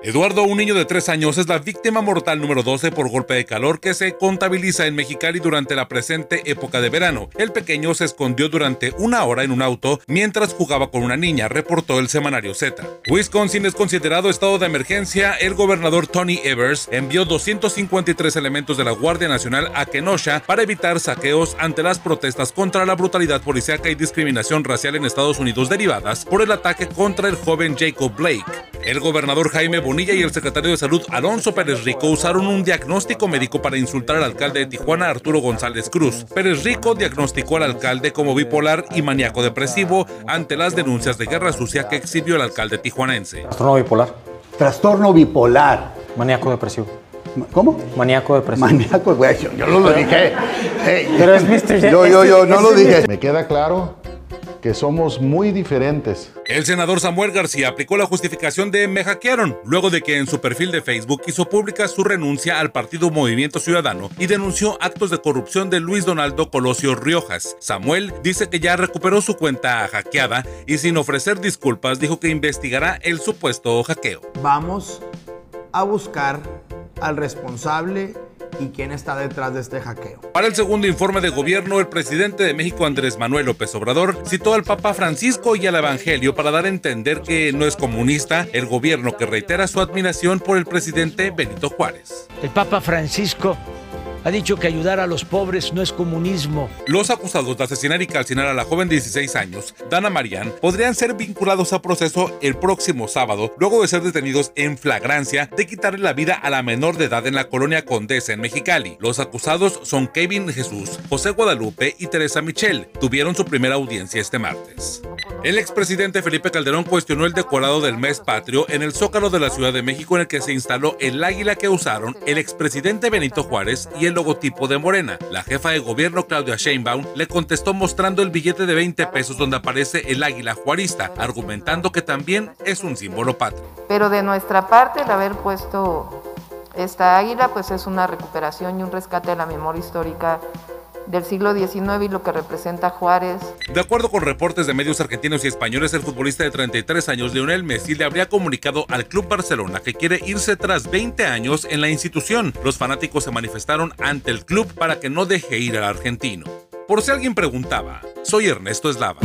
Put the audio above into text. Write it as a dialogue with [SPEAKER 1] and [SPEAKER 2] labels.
[SPEAKER 1] Eduardo, un niño de 3 años, es la víctima mortal número 12 por golpe de calor que se contabiliza en Mexicali durante la presente época de verano. El pequeño se escondió durante una hora en un auto mientras jugaba con una niña, reportó el semanario Z. Wisconsin es considerado estado de emergencia. El gobernador Tony Evers envió 253 elementos de la Guardia Nacional a Kenosha para evitar saqueos ante las protestas contra la brutalidad policíaca y discriminación racial en Estados Unidos derivadas por el ataque contra el joven Jacob Blake. El gobernador Jaime Bonilla y el secretario de Salud Alonso Pérez Rico usaron un diagnóstico médico para insultar al alcalde de Tijuana Arturo González Cruz. Pérez Rico diagnosticó al alcalde como bipolar y maníaco depresivo ante las denuncias de guerra sucia que exhibió el alcalde tijuanense.
[SPEAKER 2] Trastorno bipolar.
[SPEAKER 3] Trastorno bipolar.
[SPEAKER 2] Maníaco depresivo.
[SPEAKER 3] ¿Cómo?
[SPEAKER 2] Maníaco depresivo.
[SPEAKER 3] Maníaco, güey, yo, yo no lo dije. Hey,
[SPEAKER 2] Pero es Mr.
[SPEAKER 3] yo, yo, yo no lo dije.
[SPEAKER 4] Me queda claro que somos muy diferentes.
[SPEAKER 1] El senador Samuel García aplicó la justificación de me hackearon, luego de que en su perfil de Facebook hizo pública su renuncia al partido Movimiento Ciudadano y denunció actos de corrupción de Luis Donaldo Colosio Riojas. Samuel dice que ya recuperó su cuenta hackeada y sin ofrecer disculpas dijo que investigará el supuesto hackeo.
[SPEAKER 5] Vamos a buscar al responsable y quién está detrás de este hackeo.
[SPEAKER 1] Para el segundo informe de gobierno, el presidente de México Andrés Manuel López Obrador citó al Papa Francisco y al Evangelio para dar a entender que no es comunista el gobierno que reitera su admiración por el presidente Benito Juárez.
[SPEAKER 6] El Papa Francisco ha dicho que ayudar a los pobres no es comunismo.
[SPEAKER 1] Los acusados de asesinar y calcinar a la joven de 16 años, Dana Marián, podrían ser vinculados a proceso el próximo sábado, luego de ser detenidos en flagrancia de quitarle la vida a la menor de edad en la colonia Condesa en Mexicali. Los acusados son Kevin Jesús, José Guadalupe y Teresa Michel. Tuvieron su primera audiencia este martes. El expresidente Felipe Calderón cuestionó el decorado del mes patrio en el Zócalo de la Ciudad de México en el que se instaló el águila que usaron el expresidente Benito Juárez y el logotipo de Morena. La jefa de gobierno Claudia Sheinbaum le contestó mostrando el billete de 20 pesos donde aparece el águila juarista, argumentando que también es un símbolo patrio.
[SPEAKER 7] Pero de nuestra parte el haber puesto esta águila pues es una recuperación y un rescate de la memoria histórica del siglo XIX y lo que representa Juárez.
[SPEAKER 1] De acuerdo con reportes de medios argentinos y españoles, el futbolista de 33 años, Lionel Messi, le habría comunicado al Club Barcelona que quiere irse tras 20 años en la institución. Los fanáticos se manifestaron ante el club para que no deje ir al argentino. Por si alguien preguntaba, soy Ernesto Eslava.